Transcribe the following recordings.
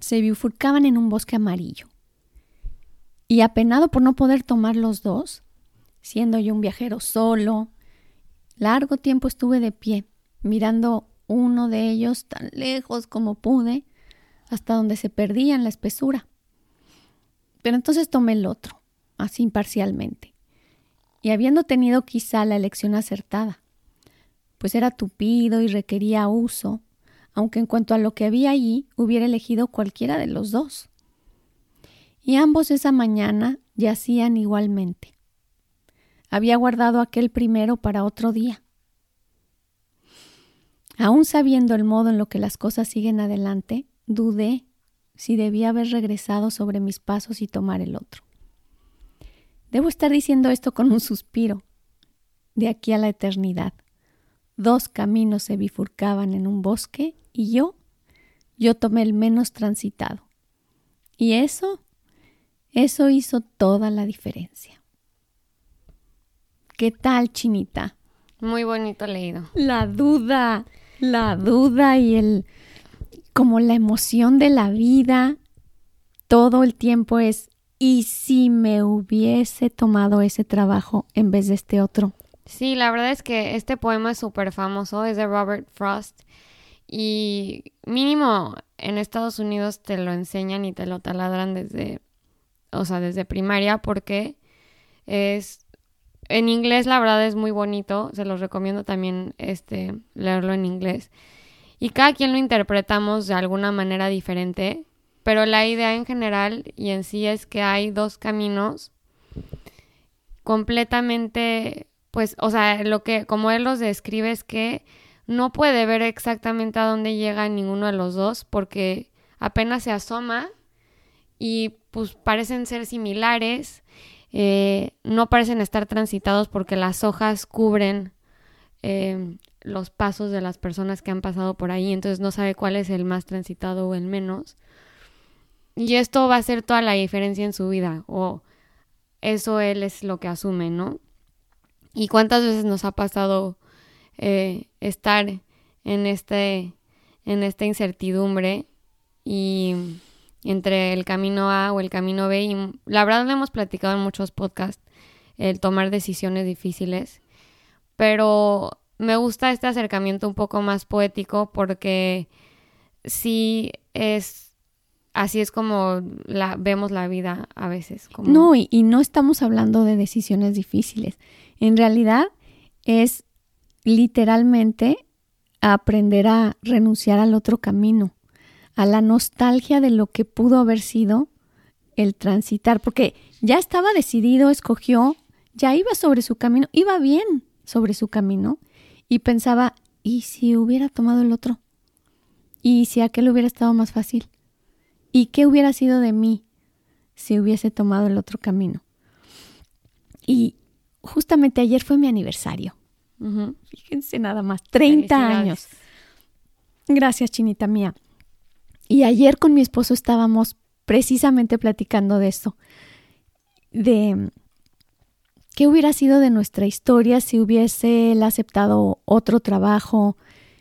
se bifurcaban en un bosque amarillo. Y apenado por no poder tomar los dos, siendo yo un viajero solo, largo tiempo estuve de pie, mirando uno de ellos tan lejos como pude, hasta donde se perdía en la espesura. Pero entonces tomé el otro, así imparcialmente, y habiendo tenido quizá la elección acertada, pues era tupido y requería uso, aunque en cuanto a lo que había allí hubiera elegido cualquiera de los dos. Y ambos esa mañana yacían igualmente. Había guardado aquel primero para otro día. Aún sabiendo el modo en lo que las cosas siguen adelante, dudé si debía haber regresado sobre mis pasos y tomar el otro. Debo estar diciendo esto con un suspiro, de aquí a la eternidad. Dos caminos se bifurcaban en un bosque y yo, yo tomé el menos transitado. Y eso, eso hizo toda la diferencia. ¿Qué tal, Chinita? Muy bonito leído. La duda, la duda y el, como la emoción de la vida, todo el tiempo es, ¿y si me hubiese tomado ese trabajo en vez de este otro? Sí, la verdad es que este poema es súper famoso, es de Robert Frost y mínimo en Estados Unidos te lo enseñan y te lo taladran desde, o sea, desde primaria porque es, en inglés la verdad es muy bonito, se los recomiendo también este, leerlo en inglés y cada quien lo interpretamos de alguna manera diferente, pero la idea en general y en sí es que hay dos caminos completamente pues, o sea, lo que, como él los describe es que no puede ver exactamente a dónde llega ninguno de los dos porque apenas se asoma y pues parecen ser similares, eh, no parecen estar transitados porque las hojas cubren eh, los pasos de las personas que han pasado por ahí, entonces no sabe cuál es el más transitado o el menos. Y esto va a hacer toda la diferencia en su vida, o eso él es lo que asume, ¿no? ¿Y cuántas veces nos ha pasado eh, estar en este en esta incertidumbre y entre el camino A o el camino B y la verdad lo hemos platicado en muchos podcasts el tomar decisiones difíciles pero me gusta este acercamiento un poco más poético porque sí es así es como la vemos la vida a veces. No, y, y no estamos hablando de decisiones difíciles. En realidad es literalmente aprender a renunciar al otro camino, a la nostalgia de lo que pudo haber sido el transitar, porque ya estaba decidido, escogió, ya iba sobre su camino, iba bien sobre su camino y pensaba, ¿y si hubiera tomado el otro? ¿Y si aquel hubiera estado más fácil? ¿Y qué hubiera sido de mí si hubiese tomado el otro camino? Y justamente ayer fue mi aniversario. Fíjense nada más, 30 Felicidades. años. Gracias, chinita mía. Y ayer con mi esposo estábamos precisamente platicando de eso, de qué hubiera sido de nuestra historia si hubiese él aceptado otro trabajo,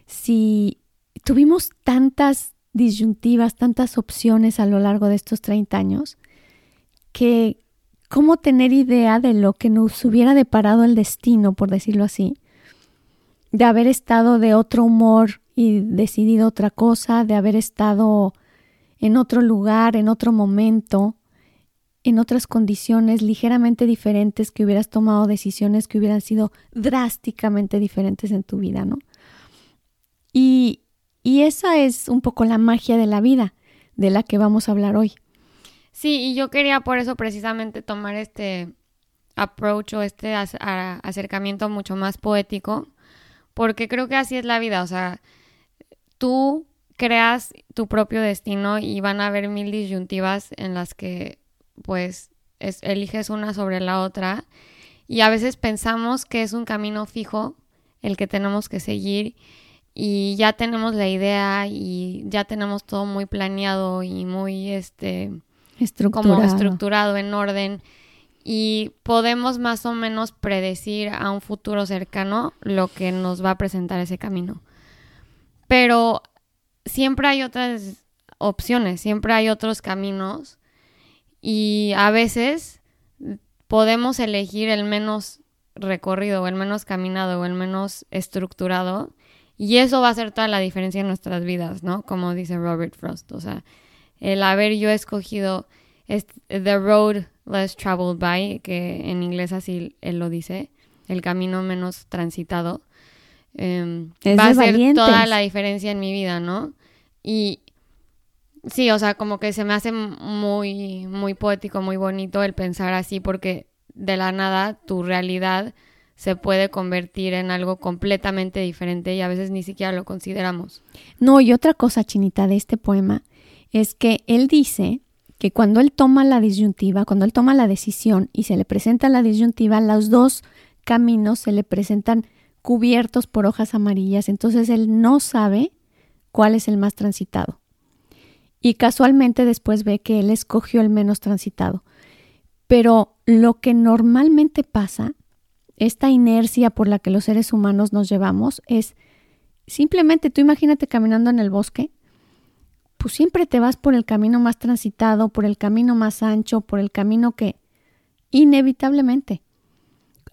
si tuvimos tantas disyuntivas, tantas opciones a lo largo de estos 30 años, que cómo tener idea de lo que nos hubiera deparado el destino, por decirlo así, de haber estado de otro humor y decidido otra cosa, de haber estado en otro lugar, en otro momento, en otras condiciones ligeramente diferentes, que hubieras tomado decisiones que hubieran sido drásticamente diferentes en tu vida, ¿no? Y, y esa es un poco la magia de la vida, de la que vamos a hablar hoy. Sí, y yo quería por eso precisamente tomar este approach o este acercamiento mucho más poético, porque creo que así es la vida, o sea, tú creas tu propio destino y van a haber mil disyuntivas en las que pues eliges una sobre la otra y a veces pensamos que es un camino fijo el que tenemos que seguir y ya tenemos la idea y ya tenemos todo muy planeado y muy este estructurado. como estructurado en orden y podemos más o menos predecir a un futuro cercano lo que nos va a presentar ese camino. Pero siempre hay otras opciones, siempre hay otros caminos y a veces podemos elegir el menos recorrido o el menos caminado o el menos estructurado y eso va a hacer toda la diferencia en nuestras vidas, ¿no? Como dice Robert Frost, o sea, el haber yo escogido The Road Less Traveled By, que en inglés así él lo dice, el camino menos transitado, em, va a hacer toda la diferencia en mi vida, ¿no? Y sí, o sea, como que se me hace muy, muy poético, muy bonito el pensar así, porque de la nada tu realidad se puede convertir en algo completamente diferente y a veces ni siquiera lo consideramos. No, y otra cosa, Chinita, de este poema es que él dice que cuando él toma la disyuntiva, cuando él toma la decisión y se le presenta la disyuntiva, los dos caminos se le presentan cubiertos por hojas amarillas, entonces él no sabe cuál es el más transitado. Y casualmente después ve que él escogió el menos transitado. Pero lo que normalmente pasa, esta inercia por la que los seres humanos nos llevamos, es simplemente tú imagínate caminando en el bosque pues siempre te vas por el camino más transitado, por el camino más ancho, por el camino que inevitablemente,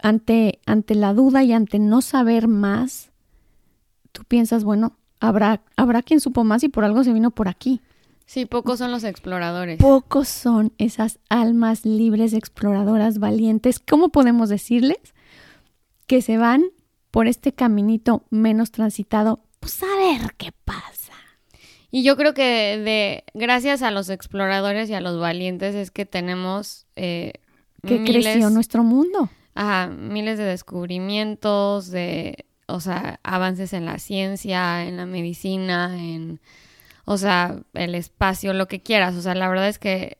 ante, ante la duda y ante no saber más, tú piensas, bueno, habrá, habrá quien supo más y por algo se vino por aquí. Sí, pocos son los exploradores. Pocos son esas almas libres, exploradoras, valientes. ¿Cómo podemos decirles? Que se van por este caminito menos transitado. Pues a ver qué pasa. Y yo creo que de gracias a los exploradores y a los valientes es que tenemos eh, que creció nuestro mundo. Ajá, miles de descubrimientos, de, o sea, avances en la ciencia, en la medicina, en, o sea, el espacio, lo que quieras. O sea, la verdad es que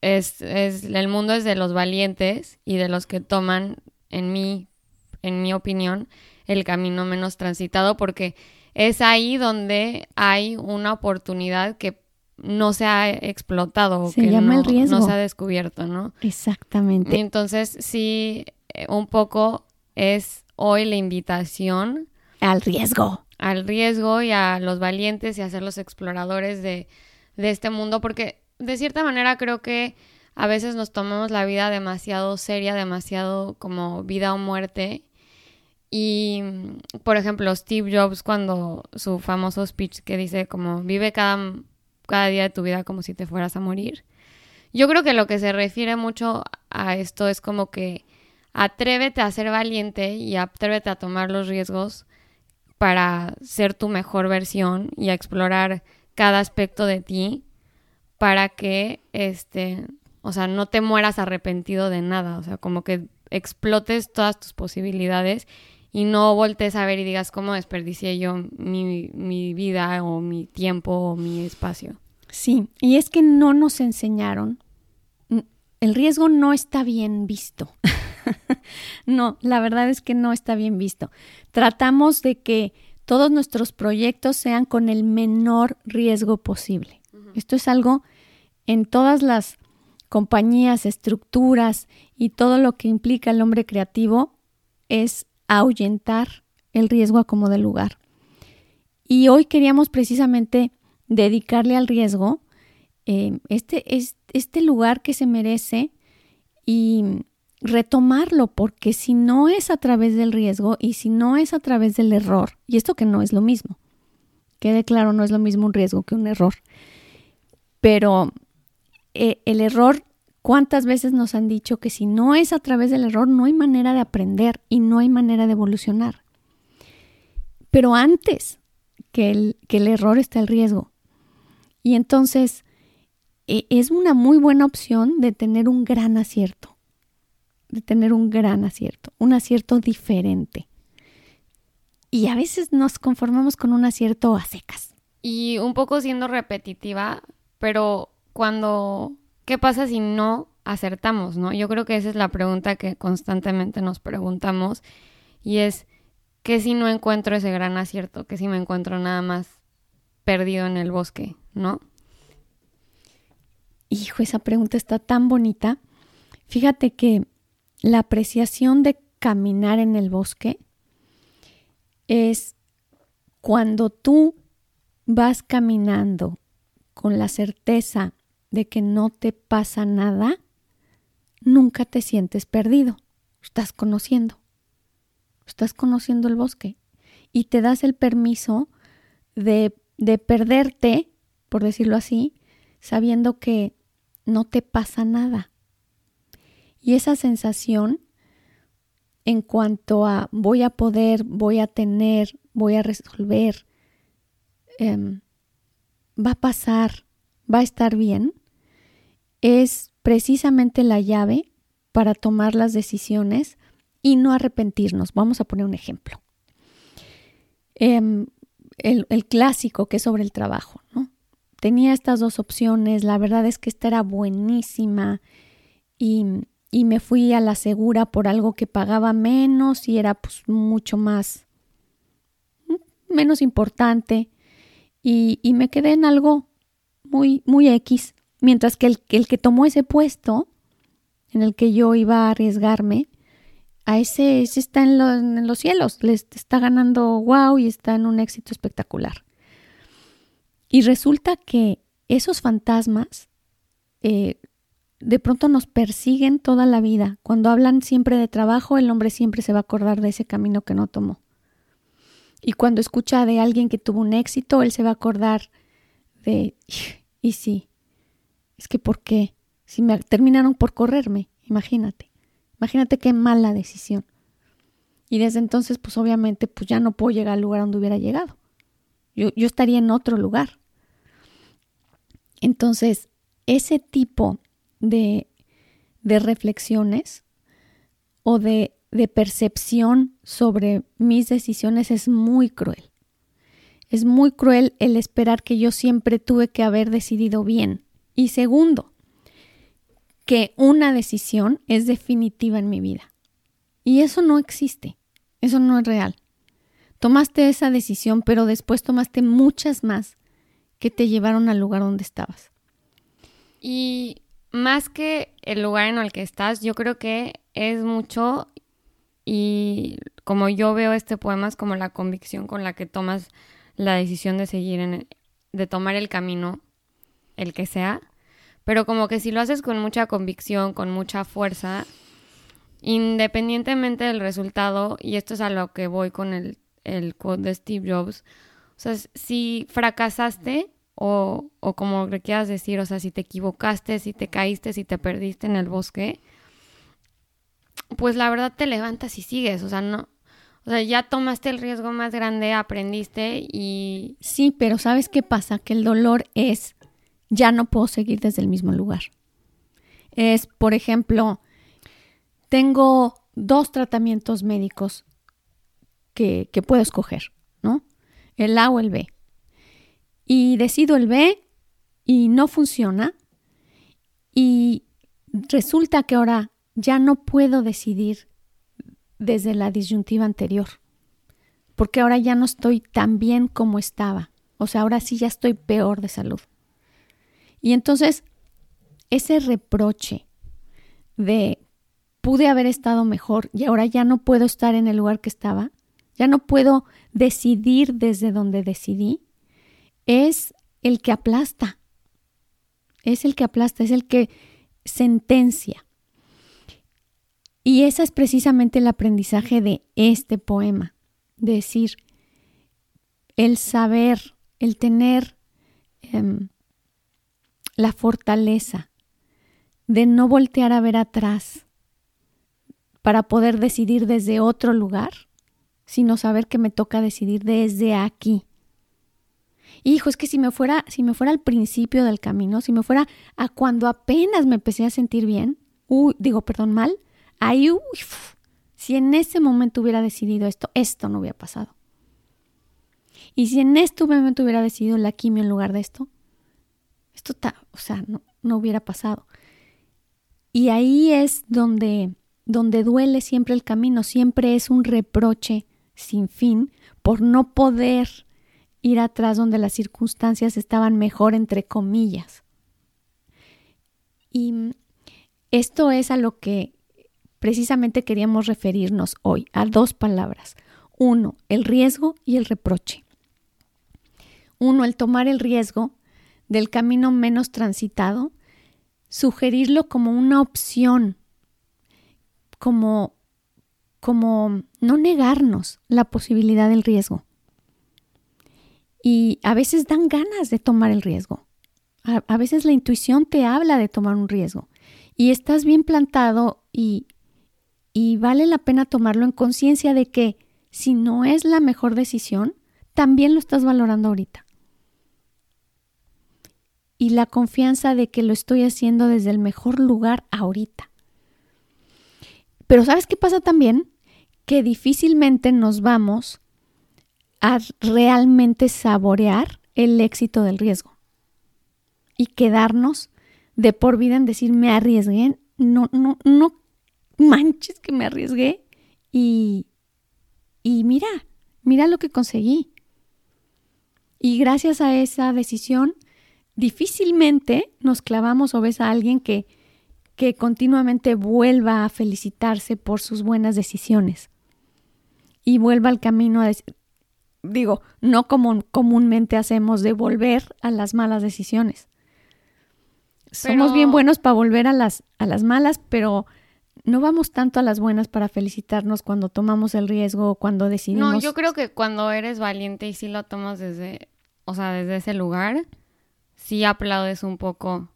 es, es el mundo es de los valientes y de los que toman, en mi, en mi opinión, el camino menos transitado, porque es ahí donde hay una oportunidad que no se ha explotado, se que llama no, el riesgo. no se ha descubierto, ¿no? Exactamente. Entonces sí, eh, un poco es hoy la invitación al riesgo. Al riesgo y a los valientes y a ser los exploradores de, de este mundo, porque de cierta manera creo que a veces nos tomamos la vida demasiado seria, demasiado como vida o muerte y, por ejemplo, Steve Jobs cuando su famoso speech que dice como vive cada, cada día de tu vida como si te fueras a morir. Yo creo que lo que se refiere mucho a esto es como que atrévete a ser valiente y atrévete a tomar los riesgos para ser tu mejor versión y a explorar cada aspecto de ti para que este, o sea, no te mueras arrepentido de nada, o sea, como que explotes todas tus posibilidades y no voltees a ver y digas cómo desperdicié yo mi, mi vida o mi tiempo o mi espacio. Sí, y es que no nos enseñaron, el riesgo no está bien visto. no, la verdad es que no está bien visto. Tratamos de que todos nuestros proyectos sean con el menor riesgo posible. Esto es algo en todas las compañías, estructuras y todo lo que implica el hombre creativo es ahuyentar el riesgo a como de lugar. Y hoy queríamos precisamente dedicarle al riesgo eh, este, este lugar que se merece y retomarlo, porque si no es a través del riesgo y si no es a través del error, y esto que no es lo mismo, quede claro, no es lo mismo un riesgo que un error, pero eh, el error ¿Cuántas veces nos han dicho que si no es a través del error no hay manera de aprender y no hay manera de evolucionar? Pero antes que el, que el error está el riesgo. Y entonces e, es una muy buena opción de tener un gran acierto, de tener un gran acierto, un acierto diferente. Y a veces nos conformamos con un acierto a secas. y un poco siendo repetitiva, pero cuando, ¿qué pasa si no acertamos, no? Yo creo que esa es la pregunta que constantemente nos preguntamos y es, ¿qué si no encuentro ese gran acierto? ¿Qué si me encuentro nada más perdido en el bosque, no? Hijo, esa pregunta está tan bonita. Fíjate que la apreciación de caminar en el bosque es cuando tú vas caminando con la certeza de que no te pasa nada, nunca te sientes perdido. Estás conociendo. Estás conociendo el bosque. Y te das el permiso de, de perderte, por decirlo así, sabiendo que no te pasa nada. Y esa sensación en cuanto a voy a poder, voy a tener, voy a resolver, em, va a pasar, va a estar bien, es precisamente la llave para tomar las decisiones y no arrepentirnos. Vamos a poner un ejemplo. Em, el, el, clásico que es sobre el trabajo, ¿no? Tenía estas dos opciones, la verdad es que esta era buenísima y, y me fui a la segura por algo que pagaba menos y era pues mucho más, menos importante y, y me quedé en algo muy, muy X Mientras que el, el que tomó ese puesto, en el que yo iba a arriesgarme, a ese, está en, los cielos, le está ganando wow y está en un éxito espectacular. Y resulta que esos fantasmas eh, de pronto nos persiguen toda la vida. Cuando hablan siempre de trabajo, el hombre siempre se va a acordar de ese camino que no tomó. Y cuando escucha de alguien que tuvo un éxito, él se va a acordar de, y sí, es que ¿por qué? Si me terminaron por correrme, imagínate. Imagínate qué mala decisión. Y desde entonces, pues obviamente, pues ya no puedo llegar al lugar donde hubiera llegado. Yo, yo estaría en otro lugar. Entonces, ese tipo de, de reflexiones o de, de percepción sobre mis decisiones es muy cruel. Es muy cruel el esperar que yo siempre tuve que haber decidido bien y segundo, que una decisión es definitiva en mi vida. Y eso no existe, eso no es real. Tomaste esa decisión, pero después tomaste muchas más que te llevaron al lugar donde estabas. Y más que el lugar en el que estás, yo creo que es mucho y como yo veo este poema es como la convicción con la que tomas la decisión de seguir en de tomar el camino el que sea, pero como que si lo haces con mucha convicción, con mucha fuerza, independientemente del resultado, y esto es a lo que voy con el, el de Steve Jobs, o sea, si fracasaste o, o como le quieras decir, o sea, si te equivocaste, si te caíste, si te perdiste en el bosque, pues la verdad te levantas y sigues, o sea, no, o sea, ya tomaste el riesgo más grande, aprendiste y... Sí, pero ¿sabes qué pasa? Que el dolor es ya no puedo seguir desde el mismo lugar. Es, por ejemplo, tengo dos tratamientos médicos que, puedo escoger, ¿no? El A o el B. Y decido el B y no funciona. Y resulta que ahora ya no puedo decidir desde la disyuntiva anterior, porque ahora ya no estoy tan bien como estaba. O sea, ahora sí ya estoy peor de salud. Y entonces, ese reproche de pude haber estado mejor y ahora ya no puedo estar en el lugar que estaba, ya no puedo decidir desde donde decidí, es el que aplasta, es el que aplasta, es el que sentencia. Y ese es precisamente el aprendizaje de este poema, decir, el saber, el tener em, la fortaleza de no voltear a ver atrás para poder decidir desde otro lugar, sino saber que me toca decidir desde aquí. Hijo, es que si me fuera, si me fuera al principio del camino, si me fuera a cuando apenas me empecé a sentir bien, uy, digo, perdón, mal, ahí, uy, si en ese momento hubiera decidido esto, esto no hubiera pasado. Y si en este momento hubiera decidido la quimio en lugar de esto, esto está, o sea, no, no hubiera pasado. Y ahí es donde, donde duele siempre el camino, siempre es un reproche sin fin por no poder ir atrás donde las circunstancias estaban mejor, entre comillas. Y esto es a lo que precisamente queríamos referirnos hoy, a dos palabras. Uno, el riesgo y el reproche. Uno, el tomar el riesgo del camino menos transitado, sugerirlo como una opción, como, como no negarnos la posibilidad del riesgo. Y a veces dan ganas de tomar el riesgo. A, veces la intuición te habla de tomar un riesgo. Y estás bien plantado y, y vale la pena tomarlo en conciencia de que si no es la mejor decisión, también lo estás valorando ahorita y la confianza de que lo estoy haciendo desde el mejor lugar ahorita. Pero ¿sabes qué pasa también? Que difícilmente nos vamos a realmente saborear el éxito del riesgo y quedarnos de por vida en decir me arriesgué, no, no, no manches que me arriesgué y, y mira, mira lo que conseguí. Y gracias a esa decisión difícilmente nos clavamos o ves a alguien que, que continuamente vuelva a felicitarse por sus buenas decisiones y vuelva al camino a decir, digo, no como comúnmente hacemos de volver a las malas decisiones. Somos bien buenos para volver a las, a las malas, pero no vamos tanto a las buenas para felicitarnos cuando tomamos el riesgo o cuando decidimos. No, yo creo que cuando eres valiente y sí lo tomas desde, o sea, desde ese lugar, sí aplaudes un poco.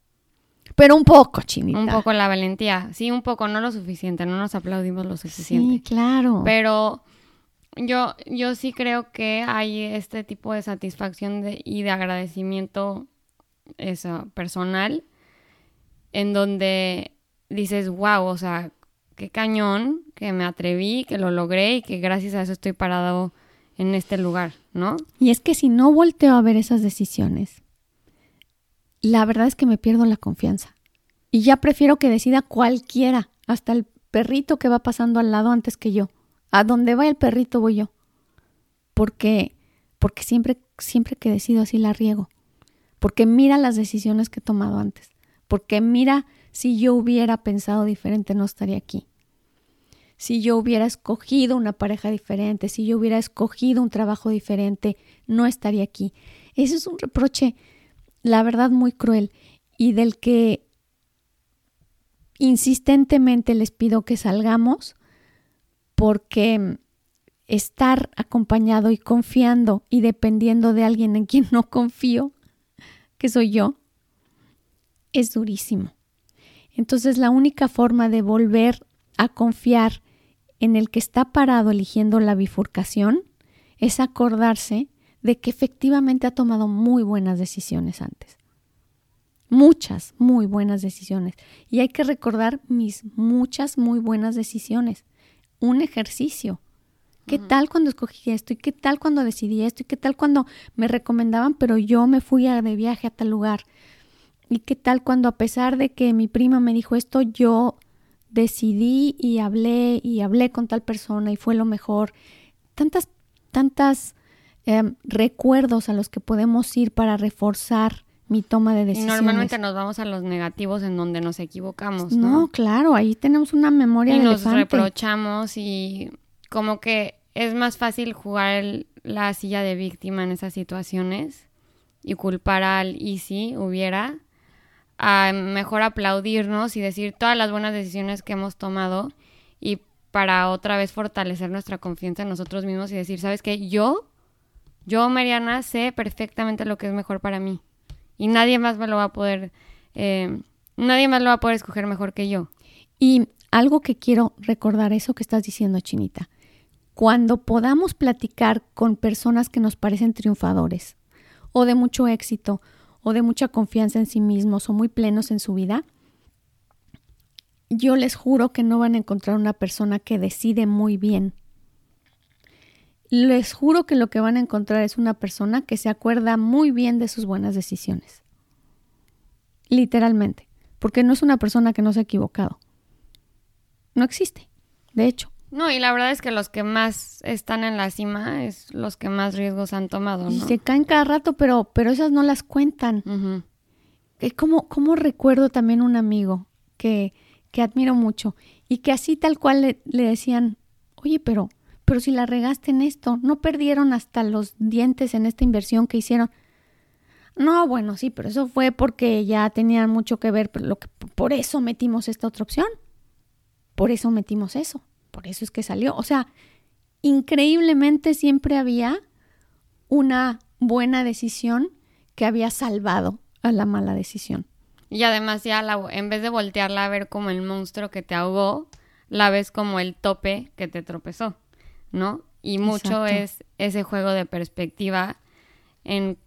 Pero un poco, chinita. Un poco la valentía. Sí, un poco, no lo suficiente, no nos aplaudimos lo suficiente. Sí, claro. Pero yo, yo sí creo que hay este tipo de satisfacción y de agradecimiento eso, personal en donde dices, wow, o sea, qué cañón que me atreví, que lo logré y que gracias a eso estoy parado en este lugar, ¿no? Y es que si no volteo a ver esas decisiones, la verdad es que me pierdo la confianza. Y ya prefiero que decida cualquiera, hasta el perrito que va pasando al lado antes que yo. A donde va el perrito voy yo. Porque, porque siempre, siempre que decido así la riego. Porque mira las decisiones que he tomado antes. Porque mira, si yo hubiera pensado diferente no estaría aquí. Si yo hubiera escogido una pareja diferente, si yo hubiera escogido un trabajo diferente, no estaría aquí. Eso es un reproche la verdad muy cruel y del que insistentemente les pido que salgamos porque estar acompañado y confiando y dependiendo de alguien en quien no confío, que soy yo, es durísimo. Entonces la única forma de volver a confiar en el que está parado eligiendo la bifurcación es acordarse de que efectivamente ha tomado muy buenas decisiones antes. Muchas muy buenas decisiones. Y hay que recordar mis muchas muy buenas decisiones. Un ejercicio. ¿Qué tal cuando escogí esto? ¿Y qué tal cuando decidí esto? ¿Y qué tal cuando me recomendaban, pero yo me fui de viaje a tal lugar? ¿Y qué tal cuando a pesar de que mi prima me dijo esto, yo decidí y hablé y hablé con tal persona y fue lo mejor? Tantas, tantas Em, recuerdos a los que podemos ir para reforzar mi toma de decisiones. Normalmente nos vamos a los negativos en donde nos equivocamos, ¿no? No, claro, ahí tenemos una memoria y nos reprochamos y como que es más fácil jugar la silla de víctima en esas situaciones y culpar al y si hubiera a mejor aplaudirnos y decir todas las buenas decisiones que hemos tomado y para otra vez fortalecer nuestra confianza en nosotros mismos y decir, ¿sabes qué? Yo yo, Mariana, sé perfectamente lo que es mejor para mí. Y nadie más me lo va a poder, eh, nadie más lo va a poder escoger mejor que yo. Y algo que quiero recordar, eso que estás diciendo, Chinita. Cuando podamos platicar con personas que nos parecen triunfadores, o de mucho éxito, o de mucha confianza en sí mismos, o muy plenos en su vida, yo les juro que no van a encontrar una persona que decide muy bien les juro que lo que van a encontrar es una persona que se acuerda muy bien de sus buenas decisiones. Literalmente. Porque no es una persona que no se ha equivocado. No existe, de hecho. No, y la verdad es que los que más están en la cima es los que más riesgos han tomado, ¿no? Y se caen cada rato, pero, pero esas no las cuentan. Es como, como recuerdo también un amigo que, que admiro mucho y que así tal cual le, le decían, oye, pero, pero si la regaste en esto, no perdieron hasta los dientes en esta inversión que hicieron. No, bueno, sí, pero eso fue porque ya tenían mucho que ver, lo que, por eso metimos esta otra opción. Por eso metimos eso. Por eso es que salió. O sea, increíblemente siempre había una buena decisión que había salvado a la mala decisión. Y además ya la, en vez de voltearla a ver como el monstruo que te ahogó, la ves como el tope que te tropezó, ¿no? Y mucho es ese juego de perspectiva en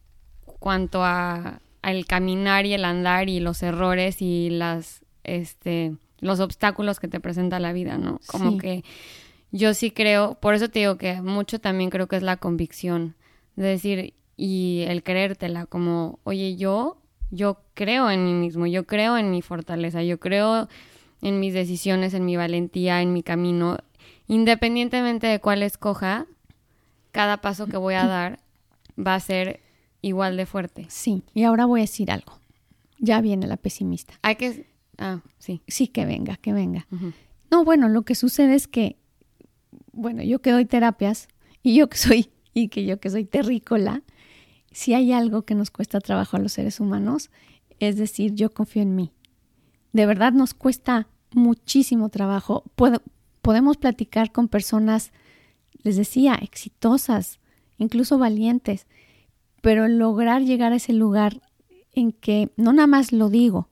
cuanto a al caminar y el andar y los errores y las este los obstáculos que te presenta la vida, ¿no? Como que yo sí creo, por eso te digo que mucho también creo que es la convicción de decir y el creértela como, oye, yo yo creo en mí mismo, yo creo en mi fortaleza, yo creo en mis decisiones, en mi valentía, en mi camino, independientemente de cuál escoja, cada paso que voy a dar va a ser igual de fuerte. Sí, y ahora voy a decir algo. Ya viene la pesimista. Hay que... Ah, sí. Sí, que venga, que venga. No, bueno, lo que sucede es que, bueno, yo que doy terapias y yo que soy, y que yo que soy terrícola, si hay algo que nos cuesta trabajo a los seres humanos, es decir, yo confío en mí. De verdad nos cuesta muchísimo trabajo. Podemos platicar con personas, les decía, exitosas, incluso valientes, pero lograr llegar a ese lugar en que no nada más lo digo,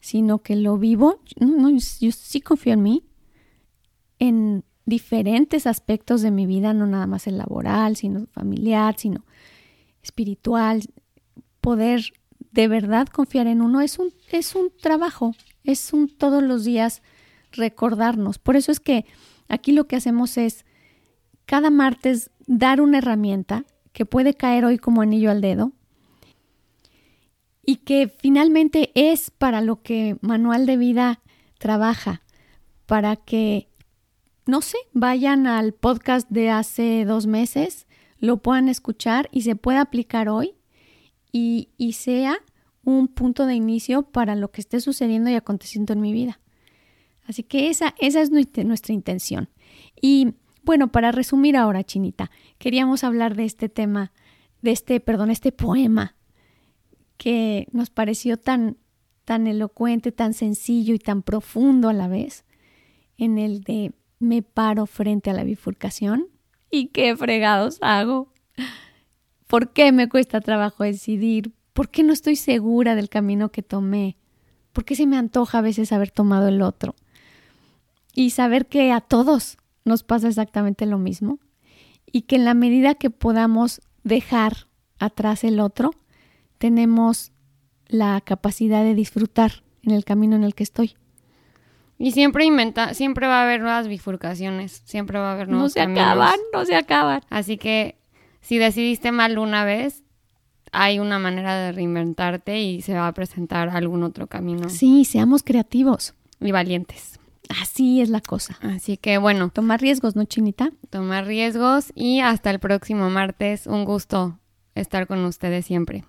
sino que lo vivo, yo sí confío en mí, en diferentes aspectos de mi vida, no nada más el laboral, sino familiar, sino espiritual, poder de verdad confiar en uno es un, es un trabajo, es un todos los días recordarnos. Por eso es que aquí lo que hacemos es cada martes dar una herramienta que puede caer hoy como anillo al dedo y que finalmente es para lo que Manual de Vida trabaja, para que, no sé, vayan al podcast de hace dos meses, lo puedan escuchar y se pueda aplicar hoy y, y sea un punto de inicio para lo que esté sucediendo y aconteciendo en mi vida. Así que esa, esa es nuestra intención. Y bueno, para resumir ahora, Chinita, queríamos hablar de este tema, de este, perdón, este poema que nos pareció tan, tan elocuente, tan sencillo y tan profundo a la vez, en el de me paro frente a la bifurcación y qué fregados hago. ¿Por qué me cuesta trabajo decidir? ¿Por qué no estoy segura del camino que tomé? ¿Por qué se me antoja a veces haber tomado el otro? Y saber que a todos nos pasa exactamente lo mismo y que en la medida que podamos dejar atrás el otro, tenemos la capacidad de disfrutar en el camino en el que estoy. Y siempre inventa, siempre va a haber nuevas bifurcaciones, siempre va a haber nuevos No se acaban, no se acaban. Así que si decidiste mal una vez, hay una manera de reinventarte y se va a presentar algún otro camino. Sí, seamos creativos. Y valientes. Así es la cosa. Así que bueno. Tomar riesgos, ¿no, Chinita? Tomar riesgos y hasta el próximo martes. Un gusto estar con ustedes siempre.